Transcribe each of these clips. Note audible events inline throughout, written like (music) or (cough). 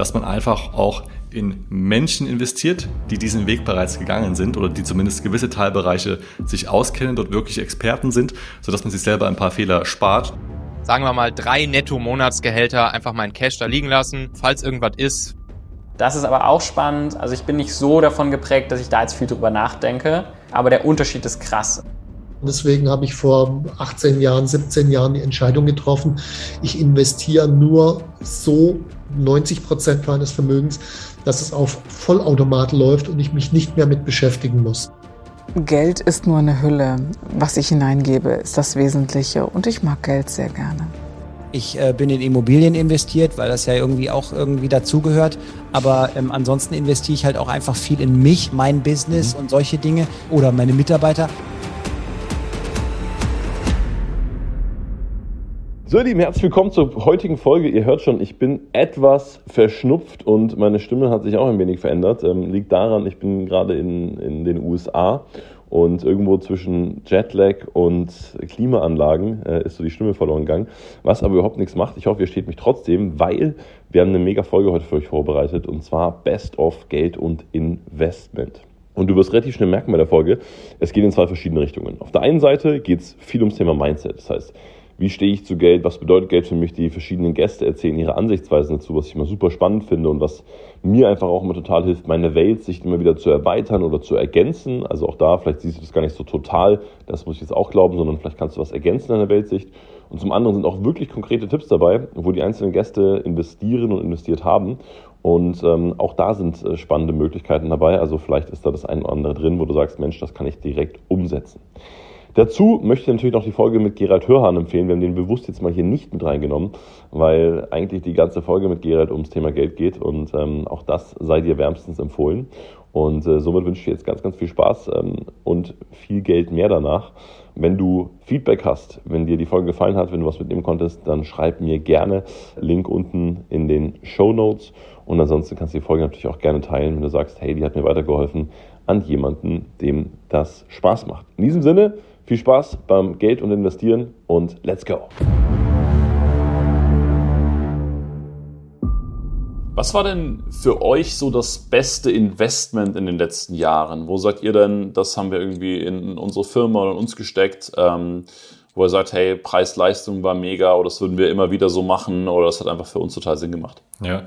dass man einfach auch in Menschen investiert, die diesen Weg bereits gegangen sind oder die zumindest gewisse Teilbereiche sich auskennen, dort wirklich Experten sind, sodass man sich selber ein paar Fehler spart. Sagen wir mal drei Netto-Monatsgehälter einfach mal in Cash da liegen lassen, falls irgendwas ist. Das ist aber auch spannend. Also ich bin nicht so davon geprägt, dass ich da jetzt viel drüber nachdenke, aber der Unterschied ist krass. Deswegen habe ich vor 18 Jahren, 17 Jahren die Entscheidung getroffen, ich investiere nur so 90 Prozent meines Vermögens, dass es auf Vollautomat läuft und ich mich nicht mehr mit beschäftigen muss. Geld ist nur eine Hülle. Was ich hineingebe, ist das Wesentliche und ich mag Geld sehr gerne. Ich äh, bin in Immobilien investiert, weil das ja irgendwie auch irgendwie dazugehört. Aber ähm, ansonsten investiere ich halt auch einfach viel in mich, mein Business mhm. und solche Dinge oder meine Mitarbeiter. So, ihr Lieben, herzlich willkommen zur heutigen Folge. Ihr hört schon, ich bin etwas verschnupft und meine Stimme hat sich auch ein wenig verändert. Ähm, liegt daran, ich bin gerade in, in den USA und irgendwo zwischen Jetlag und Klimaanlagen äh, ist so die Stimme verloren gegangen, was aber überhaupt nichts macht. Ich hoffe, ihr steht mich trotzdem, weil wir haben eine mega Folge heute für euch vorbereitet und zwar Best of Geld und Investment. Und du wirst relativ schnell merken bei der Folge, es geht in zwei verschiedene Richtungen. Auf der einen Seite geht es viel ums Thema Mindset. Das heißt, wie stehe ich zu Geld, was bedeutet Geld für mich. Die verschiedenen Gäste erzählen ihre Ansichtsweisen dazu, was ich immer super spannend finde und was mir einfach auch immer total hilft, meine Weltsicht immer wieder zu erweitern oder zu ergänzen. Also auch da, vielleicht siehst du das gar nicht so total, das muss ich jetzt auch glauben, sondern vielleicht kannst du was ergänzen in deiner Weltsicht. Und zum anderen sind auch wirklich konkrete Tipps dabei, wo die einzelnen Gäste investieren und investiert haben. Und ähm, auch da sind äh, spannende Möglichkeiten dabei. Also vielleicht ist da das eine oder andere drin, wo du sagst, Mensch, das kann ich direkt umsetzen. Dazu möchte ich natürlich noch die Folge mit Gerald Hörhan empfehlen. Wir haben den bewusst jetzt mal hier nicht mit reingenommen, weil eigentlich die ganze Folge mit Gerald ums Thema Geld geht und ähm, auch das sei dir wärmstens empfohlen. Und äh, somit wünsche ich dir jetzt ganz, ganz viel Spaß ähm, und viel Geld mehr danach. Wenn du Feedback hast, wenn dir die Folge gefallen hat, wenn du was mitnehmen konntest, dann schreib mir gerne. Link unten in den Show Notes. Und ansonsten kannst du die Folge natürlich auch gerne teilen, wenn du sagst, hey, die hat mir weitergeholfen, an jemanden, dem das Spaß macht. In diesem Sinne, viel Spaß beim Geld und Investieren und let's go! Was war denn für euch so das beste Investment in den letzten Jahren? Wo sagt ihr denn, das haben wir irgendwie in unsere Firma oder in uns gesteckt, ähm, wo ihr sagt, hey, Preis-Leistung war mega oder das würden wir immer wieder so machen oder das hat einfach für uns total Sinn gemacht? Ja,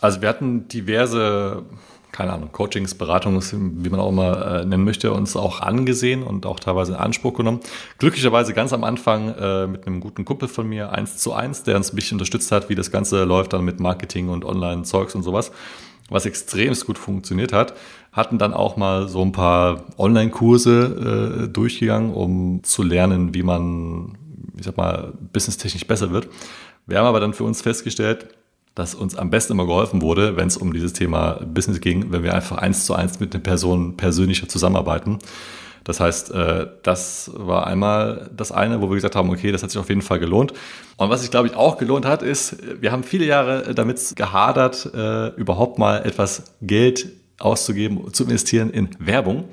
also wir hatten diverse keine Ahnung, Coachings, Beratungs, wie man auch immer äh, nennen möchte, uns auch angesehen und auch teilweise in Anspruch genommen. Glücklicherweise ganz am Anfang äh, mit einem guten Kumpel von mir, eins zu eins, der uns ein bisschen unterstützt hat, wie das Ganze läuft dann mit Marketing und Online-Zeugs und sowas, was extremst gut funktioniert hat. Hatten dann auch mal so ein paar Online-Kurse äh, durchgegangen, um zu lernen, wie man, ich sag mal, businesstechnisch besser wird. Wir haben aber dann für uns festgestellt, dass uns am besten immer geholfen wurde, wenn es um dieses Thema Business ging, wenn wir einfach eins zu eins mit den Personen persönlicher zusammenarbeiten. Das heißt, äh, das war einmal das eine, wo wir gesagt haben, okay, das hat sich auf jeden Fall gelohnt. Und was sich, glaube ich, auch gelohnt hat, ist, wir haben viele Jahre damit gehadert, äh, überhaupt mal etwas Geld auszugeben, zu investieren in Werbung.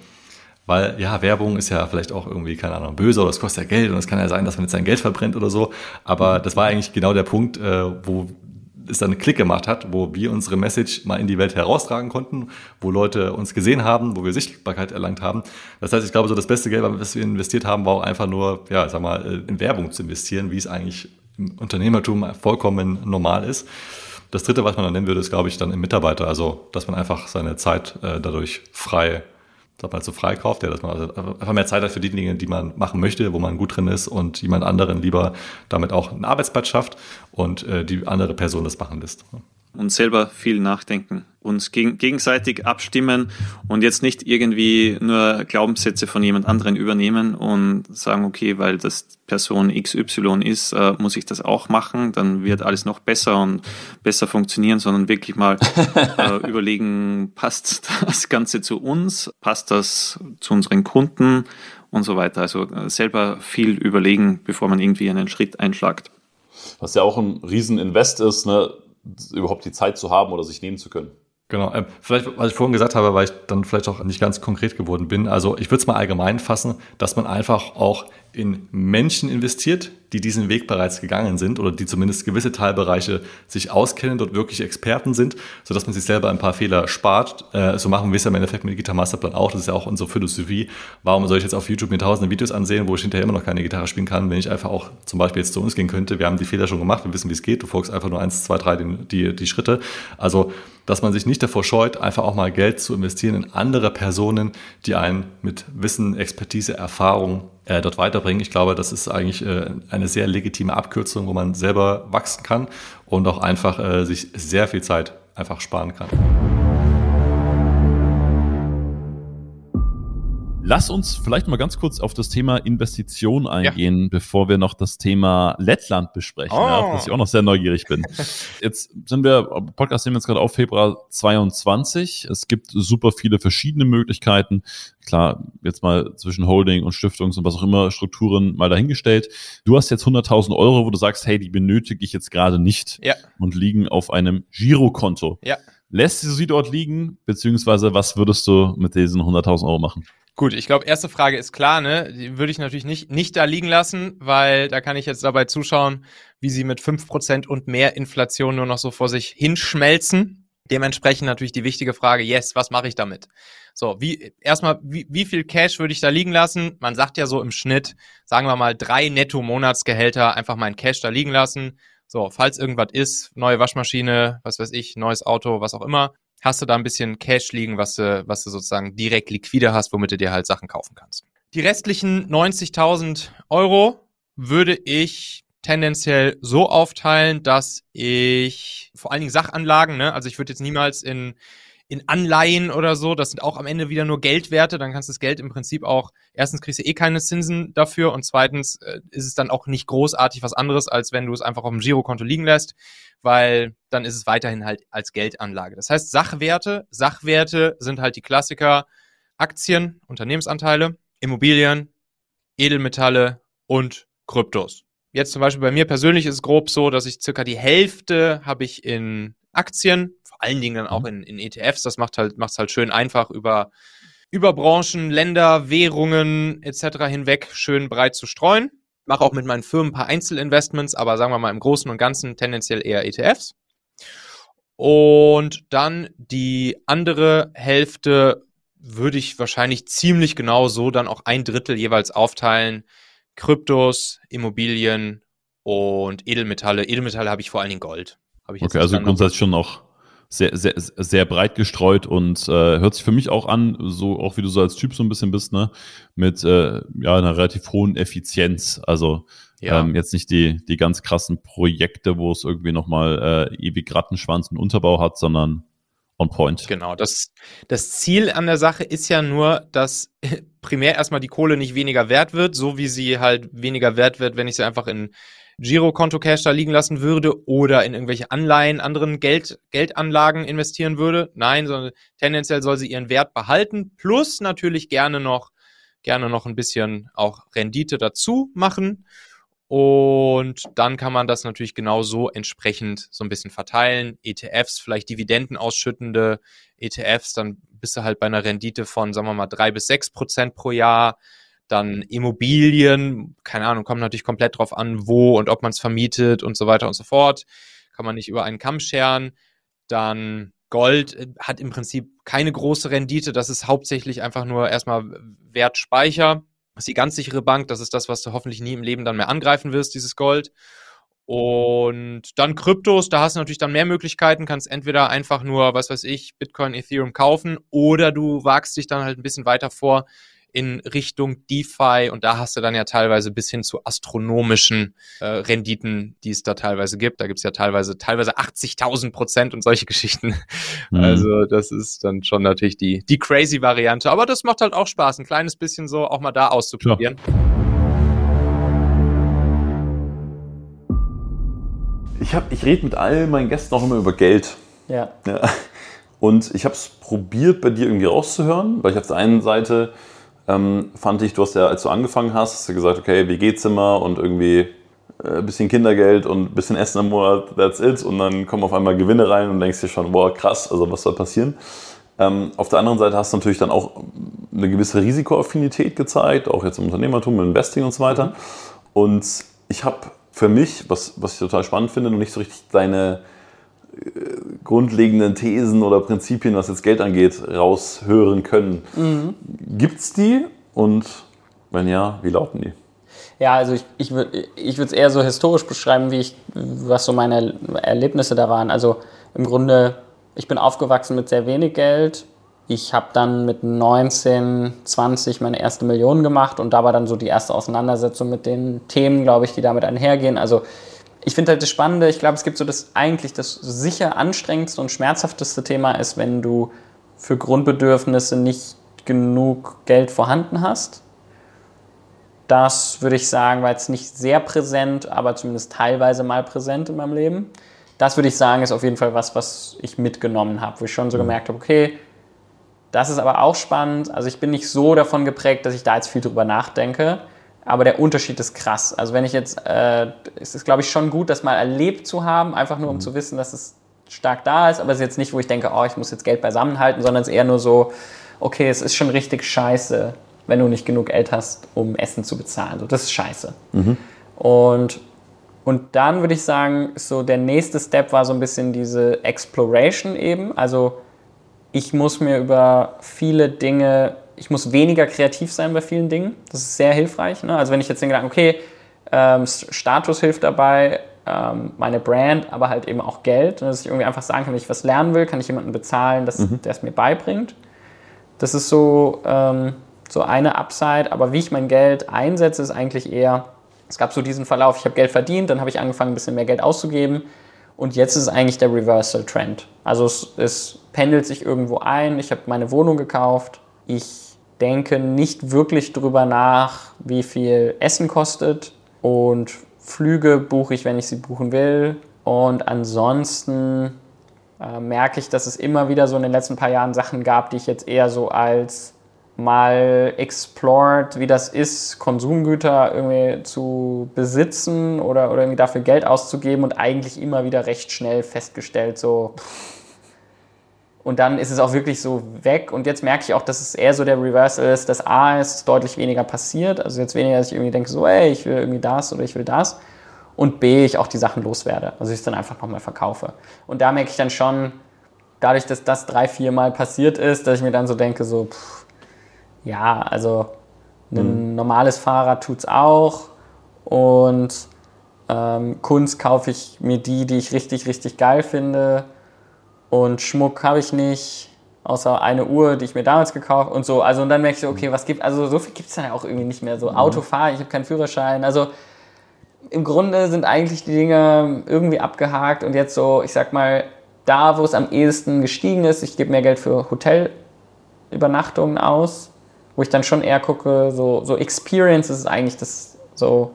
Weil ja, Werbung ist ja vielleicht auch irgendwie, keine Ahnung, böse oder es kostet ja Geld und es kann ja sein, dass man jetzt sein Geld verbrennt oder so. Aber das war eigentlich genau der Punkt, äh, wo es dann einen Klick gemacht hat, wo wir unsere Message mal in die Welt heraustragen konnten, wo Leute uns gesehen haben, wo wir Sichtbarkeit erlangt haben. Das heißt, ich glaube, so das beste Geld, was wir investiert haben, war auch einfach nur, ja, sag mal, äh, in Werbung zu investieren, wie es eigentlich im Unternehmertum vollkommen normal ist. Das dritte, was man dann nennen würde, ist, glaube ich, dann im Mitarbeiter. Also, dass man einfach seine Zeit äh, dadurch frei sag mal, so freikauft, ja, dass man also einfach mehr Zeit hat für die Dinge, die man machen möchte, wo man gut drin ist und jemand anderen lieber damit auch einen Arbeitsplatz schafft und äh, die andere Person das machen lässt und selber viel nachdenken, uns geg gegenseitig abstimmen und jetzt nicht irgendwie nur Glaubenssätze von jemand anderen übernehmen und sagen, okay, weil das Person XY ist, äh, muss ich das auch machen, dann wird alles noch besser und besser funktionieren, sondern wirklich mal (laughs) äh, überlegen, passt das Ganze zu uns, passt das zu unseren Kunden und so weiter. Also äh, selber viel überlegen, bevor man irgendwie einen Schritt einschlagt. Was ja auch ein Rieseninvest ist, ne? Überhaupt die Zeit zu haben oder sich nehmen zu können. Genau, äh, vielleicht, was ich vorhin gesagt habe, weil ich dann vielleicht auch nicht ganz konkret geworden bin. Also ich würde es mal allgemein fassen, dass man einfach auch in Menschen investiert, die diesen Weg bereits gegangen sind oder die zumindest gewisse Teilbereiche sich auskennen, dort wirklich Experten sind, sodass man sich selber ein paar Fehler spart. Äh, so machen wir es ja im Endeffekt mit Gitarre Masterplan auch. Das ist ja auch unsere Philosophie. Warum soll ich jetzt auf YouTube mir tausende Videos ansehen, wo ich hinterher immer noch keine Gitarre spielen kann, wenn ich einfach auch zum Beispiel jetzt zu uns gehen könnte? Wir haben die Fehler schon gemacht, wir wissen, wie es geht. Du folgst einfach nur eins, zwei, drei die, die, die Schritte. Also dass man sich nicht davor scheut, einfach auch mal Geld zu investieren in andere Personen, die einen mit Wissen, Expertise, Erfahrung äh, dort weiterbringen. Ich glaube, das ist eigentlich äh, eine sehr legitime Abkürzung, wo man selber wachsen kann und auch einfach äh, sich sehr viel Zeit einfach sparen kann. Lass uns vielleicht mal ganz kurz auf das Thema Investition eingehen, ja. bevor wir noch das Thema Lettland besprechen, oh. ja, auf das ich auch noch sehr neugierig bin. (laughs) Jetzt sind wir, Podcast nehmen wir jetzt gerade auf Februar 22. Es gibt super viele verschiedene Möglichkeiten. Klar, jetzt mal zwischen Holding und Stiftungs- und was auch immer Strukturen mal dahingestellt. Du hast jetzt 100.000 Euro, wo du sagst, hey, die benötige ich jetzt gerade nicht ja. und liegen auf einem Girokonto. Ja. Lässt du sie dort liegen, beziehungsweise was würdest du mit diesen 100.000 Euro machen? Gut, ich glaube, erste Frage ist klar, ne? Die würde ich natürlich nicht, nicht da liegen lassen, weil da kann ich jetzt dabei zuschauen, wie sie mit fünf Prozent und mehr Inflation nur noch so vor sich hinschmelzen. Dementsprechend natürlich die wichtige Frage, yes, was mache ich damit? So, wie, erstmal, wie, wie viel Cash würde ich da liegen lassen? Man sagt ja so im Schnitt, sagen wir mal, drei Netto-Monatsgehälter einfach mein Cash da liegen lassen. So, falls irgendwas ist, neue Waschmaschine, was weiß ich, neues Auto, was auch immer, hast du da ein bisschen Cash liegen, was du, was du sozusagen direkt liquide hast, womit du dir halt Sachen kaufen kannst. Die restlichen 90.000 Euro würde ich tendenziell so aufteilen, dass ich vor allen Dingen Sachanlagen, ne, also ich würde jetzt niemals in in Anleihen oder so, das sind auch am Ende wieder nur Geldwerte, dann kannst du das Geld im Prinzip auch, erstens kriegst du eh keine Zinsen dafür und zweitens äh, ist es dann auch nicht großartig was anderes, als wenn du es einfach auf dem Girokonto liegen lässt, weil dann ist es weiterhin halt als Geldanlage. Das heißt, Sachwerte, Sachwerte sind halt die Klassiker Aktien, Unternehmensanteile, Immobilien, Edelmetalle und Kryptos. Jetzt zum Beispiel bei mir persönlich ist es grob so, dass ich circa die Hälfte habe ich in Aktien, vor allen Dingen dann auch mhm. in, in ETFs. Das macht halt, macht's halt schön einfach über, über Branchen, Länder, Währungen etc. hinweg schön breit zu streuen. Mache auch mit meinen Firmen ein paar Einzelinvestments, aber sagen wir mal im Großen und Ganzen tendenziell eher ETFs. Und dann die andere Hälfte würde ich wahrscheinlich ziemlich genau so dann auch ein Drittel jeweils aufteilen. Kryptos, Immobilien und Edelmetalle. Edelmetalle habe ich vor allen Dingen Gold okay, also grundsätzlich schon auch sehr, sehr, sehr breit gestreut und äh, hört sich für mich auch an, so auch wie du so als Typ so ein bisschen bist, ne, mit äh, ja einer relativ hohen Effizienz. Also ja. ähm, jetzt nicht die, die ganz krassen Projekte, wo es irgendwie nochmal äh, ewig Rattenschwanz und Unterbau hat, sondern on point. Genau, das, das Ziel an der Sache ist ja nur, dass (laughs) primär erstmal die Kohle nicht weniger wert wird, so wie sie halt weniger wert wird, wenn ich sie einfach in Girokonto-Cash da liegen lassen würde oder in irgendwelche Anleihen, anderen Geld, Geldanlagen investieren würde. Nein, sondern tendenziell soll sie ihren Wert behalten, plus natürlich gerne noch, gerne noch ein bisschen auch Rendite dazu machen. Und dann kann man das natürlich genau so entsprechend so ein bisschen verteilen. ETFs, vielleicht Dividenden ausschüttende ETFs, dann bist du halt bei einer Rendite von, sagen wir mal, drei bis sechs Prozent pro Jahr. Dann Immobilien, keine Ahnung, kommt natürlich komplett drauf an, wo und ob man es vermietet und so weiter und so fort. Kann man nicht über einen Kamm scheren. Dann Gold äh, hat im Prinzip keine große Rendite. Das ist hauptsächlich einfach nur erstmal Wertspeicher. Das ist die ganz sichere Bank. Das ist das, was du hoffentlich nie im Leben dann mehr angreifen wirst, dieses Gold. Und dann Kryptos, da hast du natürlich dann mehr Möglichkeiten, kannst entweder einfach nur, was weiß ich, Bitcoin, Ethereum kaufen oder du wagst dich dann halt ein bisschen weiter vor in Richtung DeFi und da hast du dann ja teilweise bis hin zu astronomischen äh, Renditen, die es da teilweise gibt. Da gibt es ja teilweise teilweise 80.000 Prozent und solche Geschichten. Mhm. Also das ist dann schon natürlich die, die crazy Variante. Aber das macht halt auch Spaß, ein kleines bisschen so auch mal da auszuprobieren. Ja. Ich, ich rede mit all meinen Gästen auch immer über Geld. Ja. ja. Und ich habe es probiert, bei dir irgendwie rauszuhören, weil ich auf der einen Seite ähm, fand ich, du hast ja, als du angefangen hast, hast du gesagt, okay, WG-Zimmer und irgendwie ein äh, bisschen Kindergeld und ein bisschen Essen im Monat, that's it. Und dann kommen auf einmal Gewinne rein und denkst dir schon, boah, krass, also was soll passieren? Ähm, auf der anderen Seite hast du natürlich dann auch eine gewisse Risikoaffinität gezeigt, auch jetzt im Unternehmertum, im Investing und so weiter. Und ich habe für mich, was, was ich total spannend finde, noch nicht so richtig deine grundlegenden Thesen oder Prinzipien, was jetzt Geld angeht, raushören können. Mhm. Gibt es die? Und wenn ja, wie lauten die? Ja, also ich, ich würde ich es eher so historisch beschreiben, wie ich, was so meine Erlebnisse da waren. Also im Grunde, ich bin aufgewachsen mit sehr wenig Geld. Ich habe dann mit 19, 20 meine erste Million gemacht und da war dann so die erste Auseinandersetzung mit den Themen, glaube ich, die damit einhergehen. Also ich finde halt das Spannende, ich glaube, es gibt so das eigentlich das sicher anstrengendste und schmerzhafteste Thema ist, wenn du für Grundbedürfnisse nicht genug Geld vorhanden hast. Das würde ich sagen, war jetzt nicht sehr präsent, aber zumindest teilweise mal präsent in meinem Leben. Das würde ich sagen, ist auf jeden Fall was, was ich mitgenommen habe, wo ich schon so mhm. gemerkt habe, okay, das ist aber auch spannend. Also ich bin nicht so davon geprägt, dass ich da jetzt viel drüber nachdenke. Aber der Unterschied ist krass. Also wenn ich jetzt, äh, es ist glaube ich schon gut, das mal erlebt zu haben, einfach nur um mhm. zu wissen, dass es stark da ist. Aber es ist jetzt nicht, wo ich denke, oh, ich muss jetzt Geld beisammenhalten, sondern es ist eher nur so, okay, es ist schon richtig scheiße, wenn du nicht genug Geld hast, um Essen zu bezahlen. Also das ist scheiße. Mhm. Und, und dann würde ich sagen, so der nächste Step war so ein bisschen diese Exploration eben. Also ich muss mir über viele Dinge, ich muss weniger kreativ sein bei vielen Dingen. Das ist sehr hilfreich. Ne? Also wenn ich jetzt den Gedanken, okay, ähm, Status hilft dabei, ähm, meine Brand, aber halt eben auch Geld. Und dass ich irgendwie einfach sagen kann, wenn ich was lernen will, kann ich jemanden bezahlen, dass, mhm. der es mir beibringt. Das ist so ähm, so eine Upside. Aber wie ich mein Geld einsetze, ist eigentlich eher, es gab so diesen Verlauf, ich habe Geld verdient, dann habe ich angefangen, ein bisschen mehr Geld auszugeben. Und jetzt ist es eigentlich der Reversal-Trend. Also es, es pendelt sich irgendwo ein. Ich habe meine Wohnung gekauft. Ich denke nicht wirklich drüber nach, wie viel Essen kostet. Und Flüge buche ich, wenn ich sie buchen will. Und ansonsten äh, merke ich, dass es immer wieder so in den letzten paar Jahren Sachen gab, die ich jetzt eher so als mal explored, wie das ist, Konsumgüter irgendwie zu besitzen oder, oder irgendwie dafür Geld auszugeben und eigentlich immer wieder recht schnell festgestellt, so. Und dann ist es auch wirklich so weg. Und jetzt merke ich auch, dass es eher so der Reversal ist, dass A ist deutlich weniger passiert. Also jetzt weniger, dass ich irgendwie denke, so, ey, ich will irgendwie das oder ich will das. Und B, ich auch die Sachen loswerde. Also ich es dann einfach nochmal verkaufe. Und da merke ich dann schon, dadurch, dass das drei, vier Mal passiert ist, dass ich mir dann so denke, so, pff, ja, also ein mhm. normales Fahrrad tut es auch. Und ähm, Kunst kaufe ich mir die, die ich richtig, richtig geil finde. Und Schmuck habe ich nicht, außer eine Uhr, die ich mir damals gekauft und so. Also und dann merke ich so, okay, was gibt, also so viel gibt es dann ja auch irgendwie nicht mehr. So mhm. Autofahren, ich habe keinen Führerschein. Also im Grunde sind eigentlich die Dinge irgendwie abgehakt und jetzt so, ich sag mal, da, wo es am ehesten gestiegen ist, ich gebe mehr Geld für Hotelübernachtungen aus wo ich dann schon eher gucke, so, so Experience ist eigentlich das, so,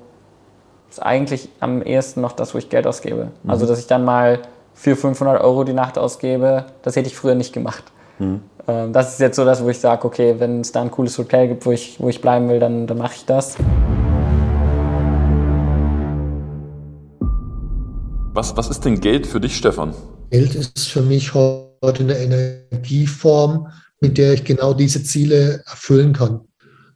ist eigentlich am ehesten noch das, wo ich Geld ausgebe. Mhm. Also, dass ich dann mal für 500 Euro die Nacht ausgebe, das hätte ich früher nicht gemacht. Mhm. Ähm, das ist jetzt so das, wo ich sage, okay, wenn es da ein cooles Hotel gibt, wo ich, wo ich bleiben will, dann, dann mache ich das. Was, was ist denn Geld für dich, Stefan? Geld ist für mich heute eine Energieform, mit der ich genau diese Ziele erfüllen kann.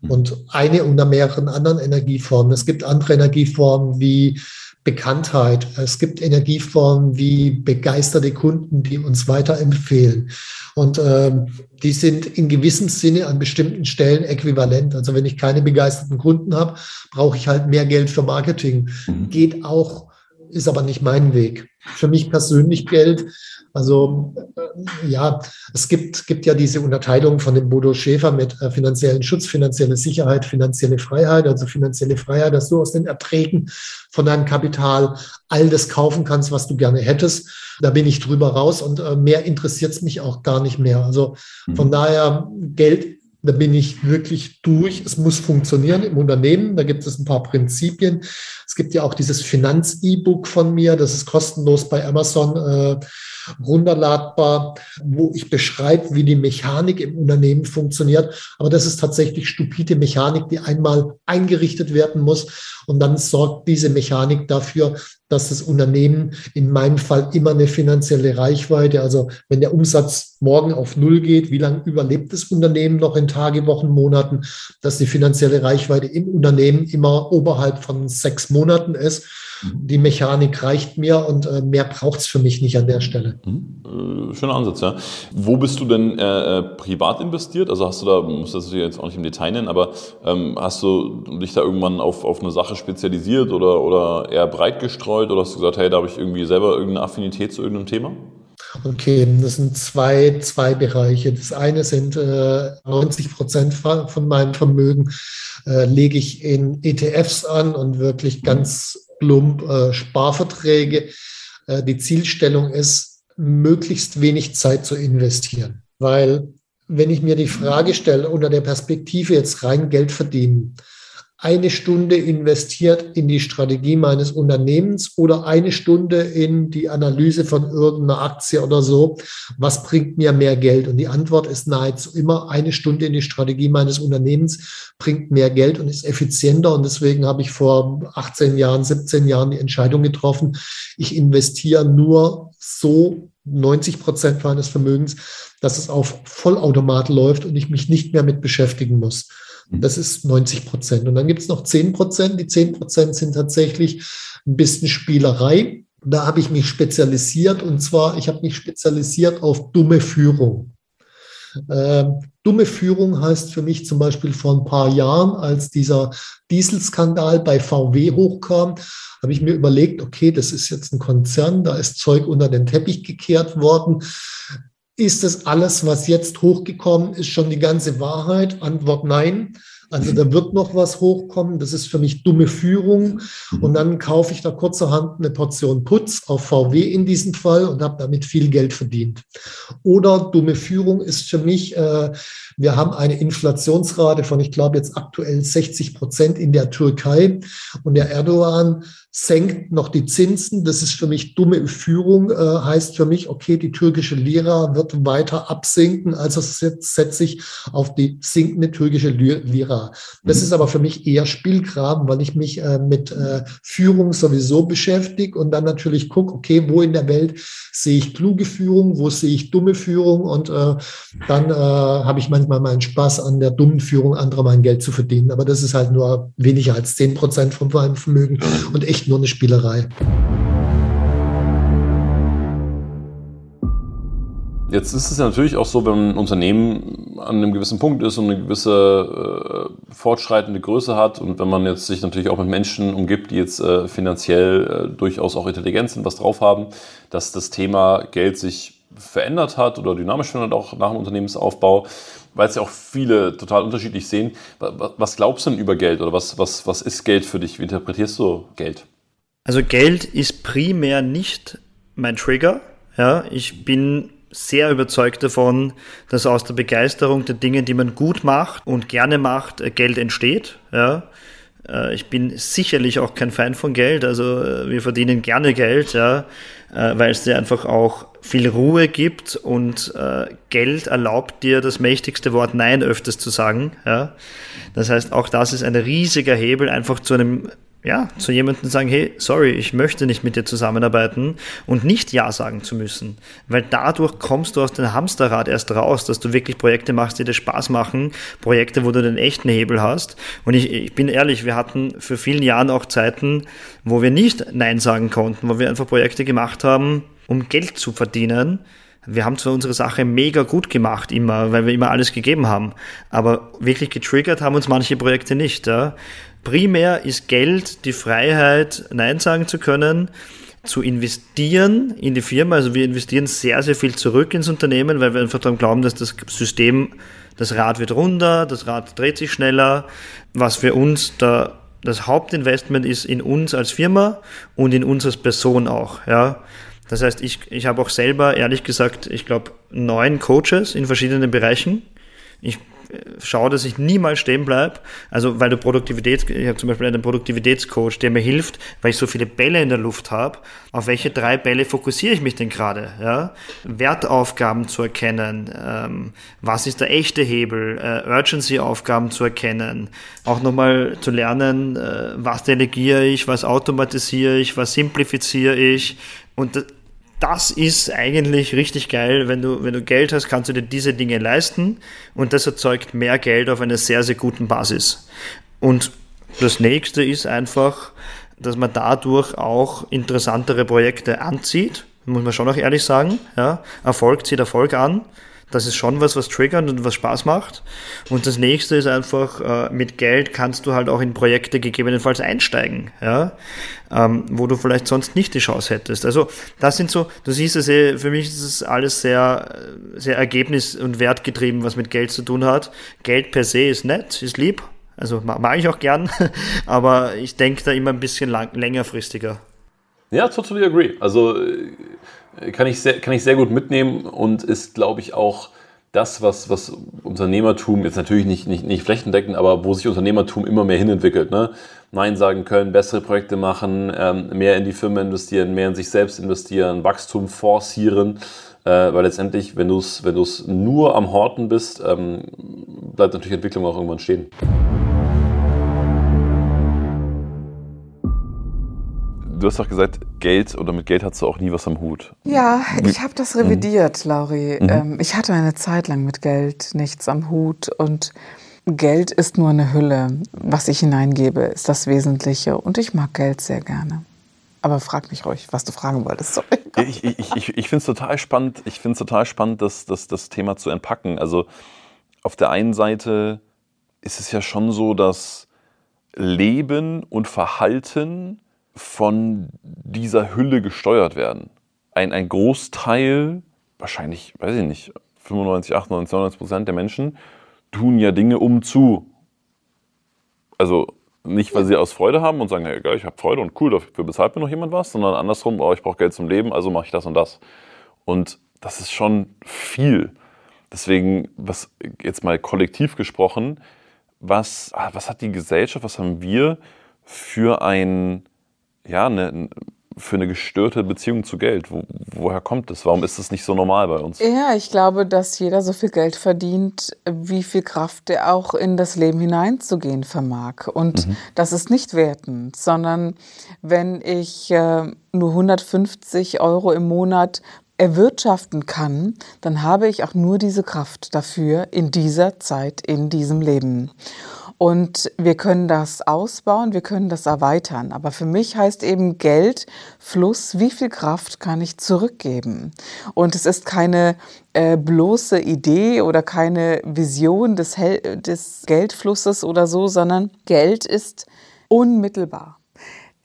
Und eine unter mehreren anderen Energieformen. Es gibt andere Energieformen wie Bekanntheit. Es gibt Energieformen wie begeisterte Kunden, die uns weiterempfehlen. Und ähm, die sind in gewissem Sinne an bestimmten Stellen äquivalent. Also wenn ich keine begeisterten Kunden habe, brauche ich halt mehr Geld für Marketing. Mhm. Geht auch, ist aber nicht mein Weg. Für mich persönlich Geld also äh, ja, es gibt, gibt ja diese Unterteilung von dem Bodo Schäfer mit äh, finanziellen Schutz, finanzielle Sicherheit, finanzielle Freiheit. Also finanzielle Freiheit, dass du aus den Erträgen von deinem Kapital all das kaufen kannst, was du gerne hättest. Da bin ich drüber raus und äh, mehr interessiert es mich auch gar nicht mehr. Also von mhm. daher Geld da bin ich wirklich durch. Es muss funktionieren im Unternehmen. Da gibt es ein paar Prinzipien. Es gibt ja auch dieses Finanz-E-Book von mir. Das ist kostenlos bei Amazon. Äh, runterladbar, wo ich beschreibe, wie die Mechanik im Unternehmen funktioniert. Aber das ist tatsächlich stupide Mechanik, die einmal eingerichtet werden muss. Und dann sorgt diese Mechanik dafür, dass das Unternehmen in meinem Fall immer eine finanzielle Reichweite, also wenn der Umsatz morgen auf Null geht, wie lange überlebt das Unternehmen noch in Tage, Wochen, Monaten, dass die finanzielle Reichweite im Unternehmen immer oberhalb von sechs Monaten ist. Mhm. Die Mechanik reicht mir und äh, mehr braucht es für mich nicht an der Stelle. Mhm. Äh, schöner Ansatz, ja. Wo bist du denn äh, äh, privat investiert? Also hast du da, musst das jetzt auch nicht im Detail nennen, aber ähm, hast du dich da irgendwann auf, auf eine Sache spezialisiert oder, oder eher breit gestreut oder hast du gesagt, hey, da habe ich irgendwie selber irgendeine Affinität zu irgendeinem Thema? Okay, das sind zwei, zwei Bereiche. Das eine sind äh, 90 Prozent von meinem Vermögen äh, lege ich in ETFs an und wirklich ganz plump äh, Sparverträge. Äh, die Zielstellung ist, möglichst wenig Zeit zu investieren. Weil wenn ich mir die Frage stelle, unter der Perspektive jetzt rein Geld verdienen, eine Stunde investiert in die Strategie meines Unternehmens oder eine Stunde in die Analyse von irgendeiner Aktie oder so. Was bringt mir mehr Geld? Und die Antwort ist nahezu immer eine Stunde in die Strategie meines Unternehmens bringt mehr Geld und ist effizienter. Und deswegen habe ich vor 18 Jahren, 17 Jahren die Entscheidung getroffen, ich investiere nur so 90 Prozent meines Vermögens, dass es auf Vollautomat läuft und ich mich nicht mehr mit beschäftigen muss. Das ist 90 Prozent. Und dann gibt es noch 10 Prozent. Die 10 Prozent sind tatsächlich ein bisschen Spielerei. Da habe ich mich spezialisiert und zwar, ich habe mich spezialisiert auf dumme Führung. Ähm, dumme Führung heißt für mich zum Beispiel vor ein paar Jahren, als dieser Dieselskandal bei VW hochkam, habe ich mir überlegt, okay, das ist jetzt ein Konzern, da ist Zeug unter den Teppich gekehrt worden. Ist das alles, was jetzt hochgekommen ist, schon die ganze Wahrheit? Antwort nein. Also da wird noch was hochkommen. Das ist für mich dumme Führung. Und dann kaufe ich da kurzerhand eine Portion Putz auf VW in diesem Fall und habe damit viel Geld verdient. Oder dumme Führung ist für mich, äh, wir haben eine Inflationsrate von, ich glaube jetzt aktuell 60 Prozent in der Türkei. Und der Erdogan senkt noch die Zinsen. Das ist für mich dumme Führung, äh, heißt für mich, okay, die türkische Lira wird weiter absinken, also setze ich auf die sinkende türkische Lira. Das mhm. ist aber für mich eher Spielgraben, weil ich mich äh, mit äh, Führung sowieso beschäftige und dann natürlich gucke, okay, wo in der Welt sehe ich kluge Führung, wo sehe ich dumme Führung und äh, dann äh, habe ich manchmal meinen Spaß an der dummen Führung anderer mein Geld zu verdienen. Aber das ist halt nur weniger als zehn Prozent von meinem Vermögen und echt nur eine Spielerei. Jetzt ist es natürlich auch so, wenn ein Unternehmen an einem gewissen Punkt ist und eine gewisse äh, fortschreitende Größe hat und wenn man jetzt sich natürlich auch mit Menschen umgibt, die jetzt äh, finanziell äh, durchaus auch intelligent sind, was drauf haben, dass das Thema Geld sich verändert hat oder dynamisch verändert auch nach dem Unternehmensaufbau, weil es ja auch viele total unterschiedlich sehen. Was glaubst du denn über Geld oder was, was, was ist Geld für dich? Wie interpretierst du Geld? Also Geld ist primär nicht mein Trigger. Ja, ich bin sehr überzeugt davon, dass aus der Begeisterung der Dinge, die man gut macht und gerne macht, Geld entsteht. Ja. Äh, ich bin sicherlich auch kein Feind von Geld, also äh, wir verdienen gerne Geld, ja, weil es dir einfach auch viel Ruhe gibt und Geld erlaubt dir das mächtigste Wort Nein öfters zu sagen. Ja. Das heißt, auch das ist ein riesiger Hebel, einfach zu einem ja, zu jemandem sagen, hey, sorry, ich möchte nicht mit dir zusammenarbeiten und nicht Ja sagen zu müssen. Weil dadurch kommst du aus dem Hamsterrad erst raus, dass du wirklich Projekte machst, die dir Spaß machen, Projekte, wo du den echten Hebel hast. Und ich, ich bin ehrlich, wir hatten für vielen Jahren auch Zeiten, wo wir nicht Nein sagen konnten, wo wir einfach Projekte gemacht haben, um Geld zu verdienen. Wir haben zwar unsere Sache mega gut gemacht, immer, weil wir immer alles gegeben haben, aber wirklich getriggert haben uns manche Projekte nicht. Ja? Primär ist Geld die Freiheit, Nein sagen zu können, zu investieren in die Firma. Also wir investieren sehr, sehr viel zurück ins Unternehmen, weil wir einfach daran glauben, dass das System, das Rad wird runder, das Rad dreht sich schneller. Was für uns da das Hauptinvestment ist in uns als Firma und in uns als Person auch. Ja. Das heißt, ich, ich habe auch selber, ehrlich gesagt, ich glaube, neun Coaches in verschiedenen Bereichen. Ich schaue, dass ich niemals stehen bleibe. Also weil du Produktivität, ich habe zum Beispiel einen Produktivitätscoach, der mir hilft, weil ich so viele Bälle in der Luft habe. Auf welche drei Bälle fokussiere ich mich denn gerade? Ja? Wertaufgaben zu erkennen, ähm, was ist der echte Hebel, äh, Urgency-Aufgaben zu erkennen, auch nochmal zu lernen, äh, was delegiere ich, was automatisiere ich, was simplifiziere ich. Und das ist eigentlich richtig geil. Wenn du, wenn du Geld hast, kannst du dir diese Dinge leisten und das erzeugt mehr Geld auf einer sehr, sehr guten Basis. Und das nächste ist einfach, dass man dadurch auch interessantere Projekte anzieht, muss man schon auch ehrlich sagen. Ja? Erfolg zieht Erfolg an. Das ist schon was, was triggert und was Spaß macht. Und das nächste ist einfach, äh, mit Geld kannst du halt auch in Projekte gegebenenfalls einsteigen, ja, ähm, wo du vielleicht sonst nicht die Chance hättest. Also das sind so, du siehst es, eh, für mich ist es alles sehr, sehr ergebnis- und wertgetrieben, was mit Geld zu tun hat. Geld per se ist nett, ist lieb, also mag ich auch gern, (laughs) aber ich denke da immer ein bisschen lang, längerfristiger. Ja, totally agree. Also äh, kann ich sehr, kann ich sehr gut mitnehmen und ist, glaube ich, auch das, was, was Unternehmertum jetzt natürlich nicht, nicht, nicht flächendeckend, aber wo sich Unternehmertum immer mehr hinentwickelt. Ne? Nein sagen können, bessere Projekte machen, ähm, mehr in die Firma investieren, mehr in sich selbst investieren, Wachstum forcieren. Äh, weil letztendlich, wenn du es wenn nur am Horten bist, ähm, bleibt natürlich Entwicklung auch irgendwann stehen. Du hast doch gesagt, Geld oder mit Geld hast du auch nie was am Hut. Ja, ich habe das revidiert, mhm. Lauri. Mhm. Ähm, ich hatte eine Zeit lang mit Geld nichts am Hut und Geld ist nur eine Hülle. Was ich hineingebe, ist das Wesentliche und ich mag Geld sehr gerne. Aber frag mich ruhig, was du fragen wolltest. (laughs) Sorry. Ich, ich, ich, ich finde es total spannend, ich finde total spannend, das, das, das Thema zu entpacken. Also auf der einen Seite ist es ja schon so, dass Leben und Verhalten von dieser Hülle gesteuert werden. Ein, ein Großteil, wahrscheinlich, weiß ich nicht, 95, 98, 99 Prozent der Menschen tun ja Dinge um zu. Also nicht, weil sie aus Freude haben und sagen, hey, ich habe Freude und cool, dafür bezahlt mir noch jemand was, sondern andersrum, oh, ich brauche Geld zum Leben, also mache ich das und das. Und das ist schon viel. Deswegen, was jetzt mal kollektiv gesprochen, was, ah, was hat die Gesellschaft, was haben wir für ein ja, eine, für eine gestörte Beziehung zu Geld? Wo, woher kommt das? Warum ist das nicht so normal bei uns? Ja, ich glaube, dass jeder so viel Geld verdient, wie viel Kraft er auch in das Leben hineinzugehen vermag. Und mhm. das ist nicht wertend, sondern wenn ich äh, nur 150 Euro im Monat erwirtschaften kann, dann habe ich auch nur diese Kraft dafür in dieser Zeit, in diesem Leben. Und wir können das ausbauen, wir können das erweitern. Aber für mich heißt eben Geld, Fluss, wie viel Kraft kann ich zurückgeben? Und es ist keine äh, bloße Idee oder keine Vision des, Hel des Geldflusses oder so, sondern Geld ist unmittelbar.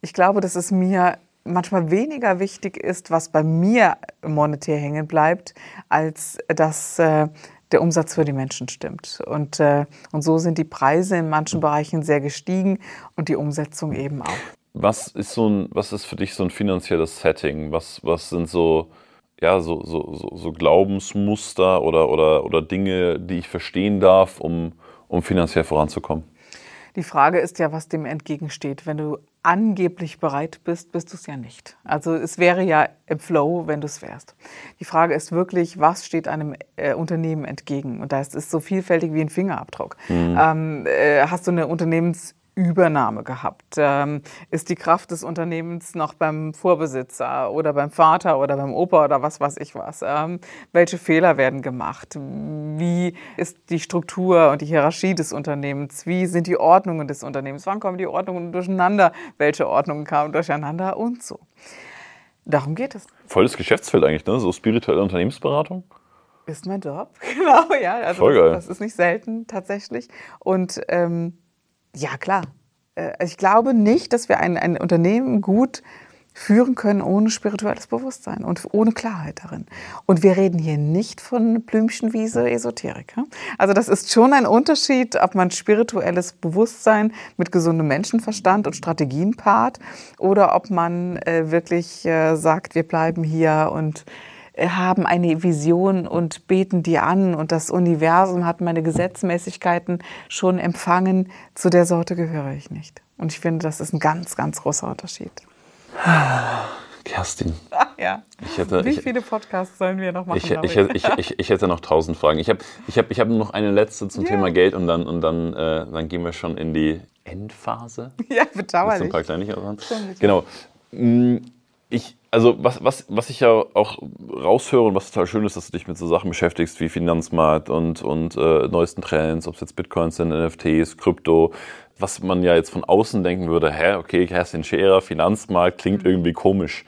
Ich glaube, dass es mir manchmal weniger wichtig ist, was bei mir monetär hängen bleibt, als dass äh, der Umsatz für die Menschen stimmt. Und, äh, und so sind die Preise in manchen Bereichen sehr gestiegen und die Umsetzung eben auch. Was ist, so ein, was ist für dich so ein finanzielles Setting? Was, was sind so, ja, so, so, so, so Glaubensmuster oder, oder, oder Dinge, die ich verstehen darf, um, um finanziell voranzukommen? Die Frage ist ja, was dem entgegensteht. Wenn du angeblich bereit bist, bist du es ja nicht. Also es wäre ja im Flow, wenn du es wärst. Die Frage ist wirklich, was steht einem äh, Unternehmen entgegen? Und das ist so vielfältig wie ein Fingerabdruck. Mhm. Ähm, äh, hast du eine Unternehmens Übernahme gehabt? Ähm, ist die Kraft des Unternehmens noch beim Vorbesitzer oder beim Vater oder beim Opa oder was weiß ich was? Ähm, welche Fehler werden gemacht? Wie ist die Struktur und die Hierarchie des Unternehmens? Wie sind die Ordnungen des Unternehmens? Wann kommen die Ordnungen durcheinander? Welche Ordnungen kamen durcheinander und so? Darum geht es. Volles Geschäftsfeld eigentlich, ne? So spirituelle Unternehmensberatung. Ist mein Job, (laughs) genau, ja. Also Voll geil. Das, das ist nicht selten tatsächlich. Und ähm, ja, klar. Äh, also ich glaube nicht, dass wir ein, ein Unternehmen gut führen können ohne spirituelles Bewusstsein und ohne Klarheit darin. Und wir reden hier nicht von Blümchenwiese Esoterik. Also das ist schon ein Unterschied, ob man spirituelles Bewusstsein mit gesundem Menschenverstand und Strategien paart oder ob man äh, wirklich äh, sagt, wir bleiben hier und haben eine Vision und beten die an und das Universum hat meine Gesetzmäßigkeiten schon empfangen. Zu der Sorte gehöre ich nicht. Und ich finde, das ist ein ganz, ganz großer Unterschied. Kerstin. ja. Ich hätte, Wie ich, viele Podcasts sollen wir noch machen? ich, ich, ich, ich, hätte noch tausend Fragen. Ich habe ich hab, ich hab nur noch eine letzte zum Ja. Thema Geld und dann, und dann, äh, dann gehen wir schon in die Endphase. (laughs) ja, Jetzt ein bedauerlich. paar Kleinigkeiten. Genau. Mm, Ich, also was, was, was ich ja auch raushöre und was total schön ist, dass du dich mit so Sachen beschäftigst wie Finanzmarkt und, und äh, neuesten Trends, ob es jetzt Bitcoins sind, NFTs, Krypto, was man ja jetzt von außen denken würde, hä, okay, Kerstin Scherer, Finanzmarkt, klingt irgendwie komisch.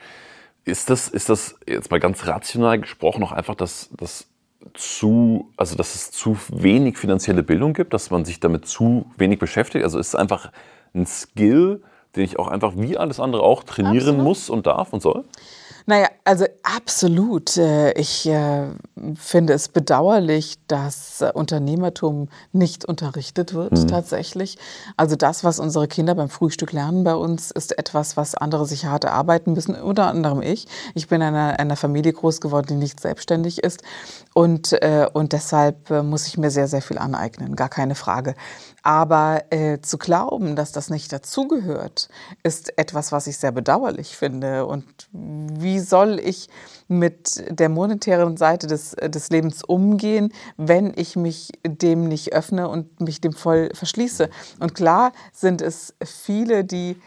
Ist das, ist das jetzt mal ganz rational gesprochen auch einfach, dass, dass zu, also dass es zu wenig finanzielle Bildung gibt, dass man sich damit zu wenig beschäftigt? Also ist es einfach ein Skill, den ich auch einfach wie alles andere auch trainieren muss und darf und soll? Naja, also absolut. Äh, Ich äh, finde es bedauerlich, dass äh, Unternehmertum nicht unterrichtet wird, Mhm. tatsächlich. Also das, was unsere Kinder beim Frühstück lernen bei uns, ist etwas, was andere sich hart erarbeiten müssen, unter anderem ich. Ich bin in einer, einer Familie groß geworden, die nicht selbstständig ist. Und, äh, und deshalb äh, muss ich mir sehr, sehr viel aneignen, gar keine Frage. Aber äh, zu glauben, dass das nicht dazugehört, ist etwas, was ich sehr bedauerlich finde. Und wie soll ich mit der monetären Seite des, des Lebens umgehen, wenn ich mich dem nicht öffne und mich dem voll verschließe? Und klar sind es viele, die,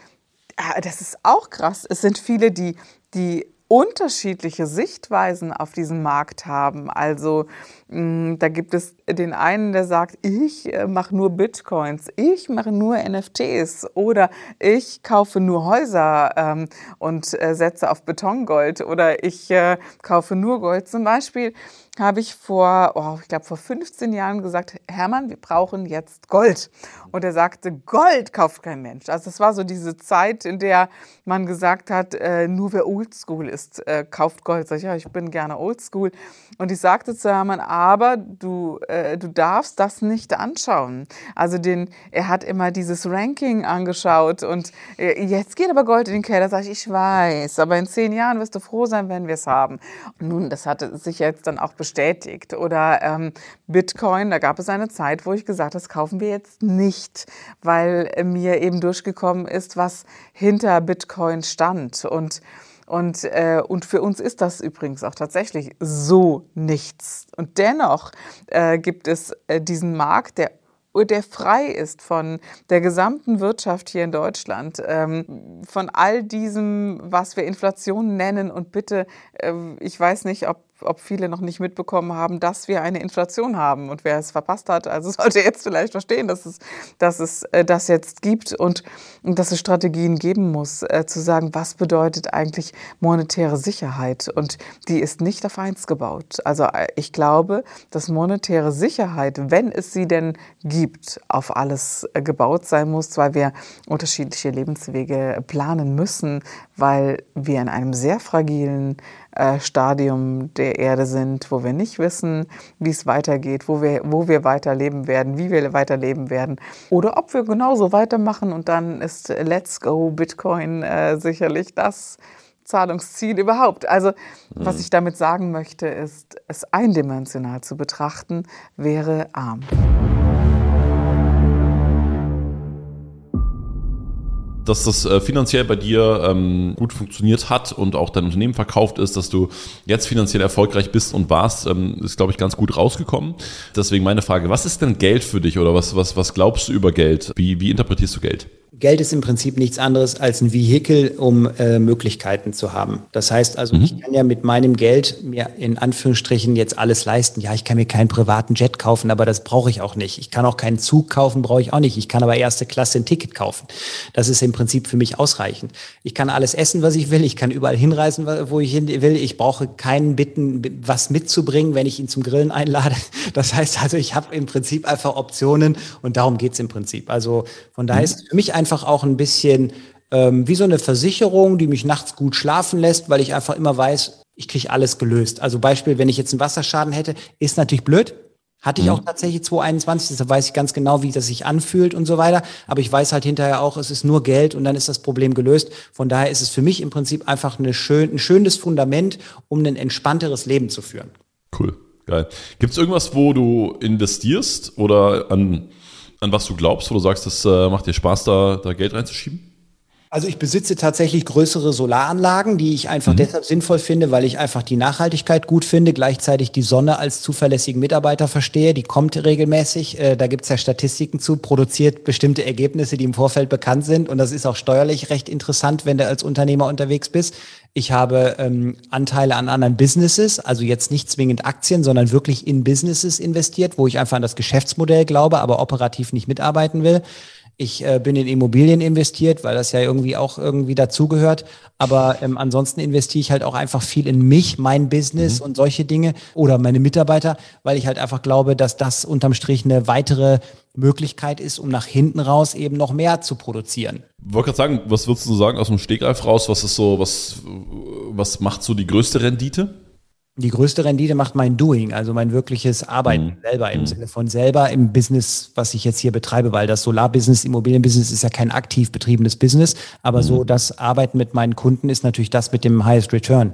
ah, das ist auch krass, es sind viele, die, die unterschiedliche Sichtweisen auf diesen Markt haben. Also mh, da gibt es den einen, der sagt, ich äh, mache nur Bitcoins, ich mache nur NFTs oder ich kaufe nur Häuser ähm, und äh, setze auf Betongold oder ich äh, kaufe nur Gold. Zum Beispiel habe ich vor, oh, ich glaube vor 15 Jahren gesagt, Hermann, wir brauchen jetzt Gold. Und er sagte, Gold kauft kein Mensch. Also es war so diese Zeit, in der man gesagt hat, äh, nur wer Oldschool ist, äh, kauft Gold. Sag ich, ja, ich bin gerne Oldschool. Und ich sagte zu Hermann, aber du, äh, du darfst das nicht anschauen. Also den, er hat immer dieses Ranking angeschaut und äh, jetzt geht aber Gold in den Keller. Sag ich, ich weiß, aber in zehn Jahren wirst du froh sein, wenn wir es haben. Nun, das hatte sich jetzt dann auch bestätigt. Oder ähm, Bitcoin, da gab es eine Zeit, wo ich gesagt habe, das kaufen wir jetzt nicht, weil äh, mir eben durchgekommen ist, was hinter Bitcoin stand. Und und, äh, und für uns ist das übrigens auch tatsächlich so nichts. Und dennoch äh, gibt es äh, diesen Markt, der der frei ist von der gesamten Wirtschaft hier in Deutschland, ähm, von all diesem, was wir Inflation nennen. Und bitte, äh, ich weiß nicht, ob ob viele noch nicht mitbekommen haben, dass wir eine Inflation haben. Und wer es verpasst hat, also (laughs) sollte jetzt vielleicht verstehen, dass es, dass es äh, das jetzt gibt und, und dass es Strategien geben muss, äh, zu sagen, was bedeutet eigentlich monetäre Sicherheit? Und die ist nicht auf eins gebaut. Also äh, ich glaube, dass monetäre Sicherheit, wenn es sie denn gibt, auf alles äh, gebaut sein muss, weil wir unterschiedliche Lebenswege planen müssen, weil wir in einem sehr fragilen äh, Stadium der Erde sind, wo wir nicht wissen, wie es weitergeht, wo wir, wo wir weiterleben werden, wie wir weiterleben werden oder ob wir genauso weitermachen und dann ist Let's Go Bitcoin äh, sicherlich das Zahlungsziel überhaupt. Also was ich damit sagen möchte, ist, es eindimensional zu betrachten, wäre arm. Dass das äh, finanziell bei dir ähm, gut funktioniert hat und auch dein Unternehmen verkauft ist, dass du jetzt finanziell erfolgreich bist und warst, ähm, ist, glaube ich, ganz gut rausgekommen. Deswegen meine Frage, was ist denn Geld für dich oder was, was, was glaubst du über Geld? Wie, wie interpretierst du Geld? Geld ist im Prinzip nichts anderes als ein Vehikel, um äh, Möglichkeiten zu haben. Das heißt also, ich kann ja mit meinem Geld mir in Anführungsstrichen jetzt alles leisten. Ja, ich kann mir keinen privaten Jet kaufen, aber das brauche ich auch nicht. Ich kann auch keinen Zug kaufen, brauche ich auch nicht. Ich kann aber erste Klasse ein Ticket kaufen. Das ist im Prinzip für mich ausreichend. Ich kann alles essen, was ich will. Ich kann überall hinreisen, wo ich hin will. Ich brauche keinen bitten, was mitzubringen, wenn ich ihn zum Grillen einlade. (laughs) Das heißt also, ich habe im Prinzip einfach Optionen und darum geht's im Prinzip. Also von daher ist für mich einfach auch ein bisschen ähm, wie so eine Versicherung, die mich nachts gut schlafen lässt, weil ich einfach immer weiß, ich kriege alles gelöst. Also Beispiel, wenn ich jetzt einen Wasserschaden hätte, ist natürlich blöd, Hatte ich auch tatsächlich 2021, deshalb weiß ich ganz genau, wie das sich anfühlt und so weiter. Aber ich weiß halt hinterher auch, es ist nur Geld und dann ist das Problem gelöst. Von daher ist es für mich im Prinzip einfach eine schön, ein schönes Fundament, um ein entspannteres Leben zu führen. Cool, geil. Gibt es irgendwas, wo du investierst oder an, an was du glaubst, wo du sagst, das äh, macht dir Spaß, da, da Geld reinzuschieben? Also ich besitze tatsächlich größere Solaranlagen, die ich einfach mhm. deshalb sinnvoll finde, weil ich einfach die Nachhaltigkeit gut finde, gleichzeitig die Sonne als zuverlässigen Mitarbeiter verstehe. Die kommt regelmäßig, äh, da gibt's ja Statistiken zu, produziert bestimmte Ergebnisse, die im Vorfeld bekannt sind. Und das ist auch steuerlich recht interessant, wenn du als Unternehmer unterwegs bist. Ich habe ähm, Anteile an anderen Businesses, also jetzt nicht zwingend Aktien, sondern wirklich in Businesses investiert, wo ich einfach an das Geschäftsmodell glaube, aber operativ nicht mitarbeiten will. Ich äh, bin in Immobilien investiert, weil das ja irgendwie auch irgendwie dazugehört. Aber ähm, ansonsten investiere ich halt auch einfach viel in mich, mein Business mhm. und solche Dinge oder meine Mitarbeiter, weil ich halt einfach glaube, dass das unterm Strich eine weitere Möglichkeit ist, um nach hinten raus eben noch mehr zu produzieren. Ich wollte gerade sagen, was würdest du sagen aus dem Stegreif raus? Was ist so, was, was macht so die größte Rendite? Die größte Rendite macht mein Doing, also mein wirkliches Arbeiten mhm. selber im mhm. Sinne von selber im Business, was ich jetzt hier betreibe, weil das Solarbusiness, Immobilienbusiness ist ja kein aktiv betriebenes Business, aber mhm. so das Arbeiten mit meinen Kunden ist natürlich das mit dem Highest Return.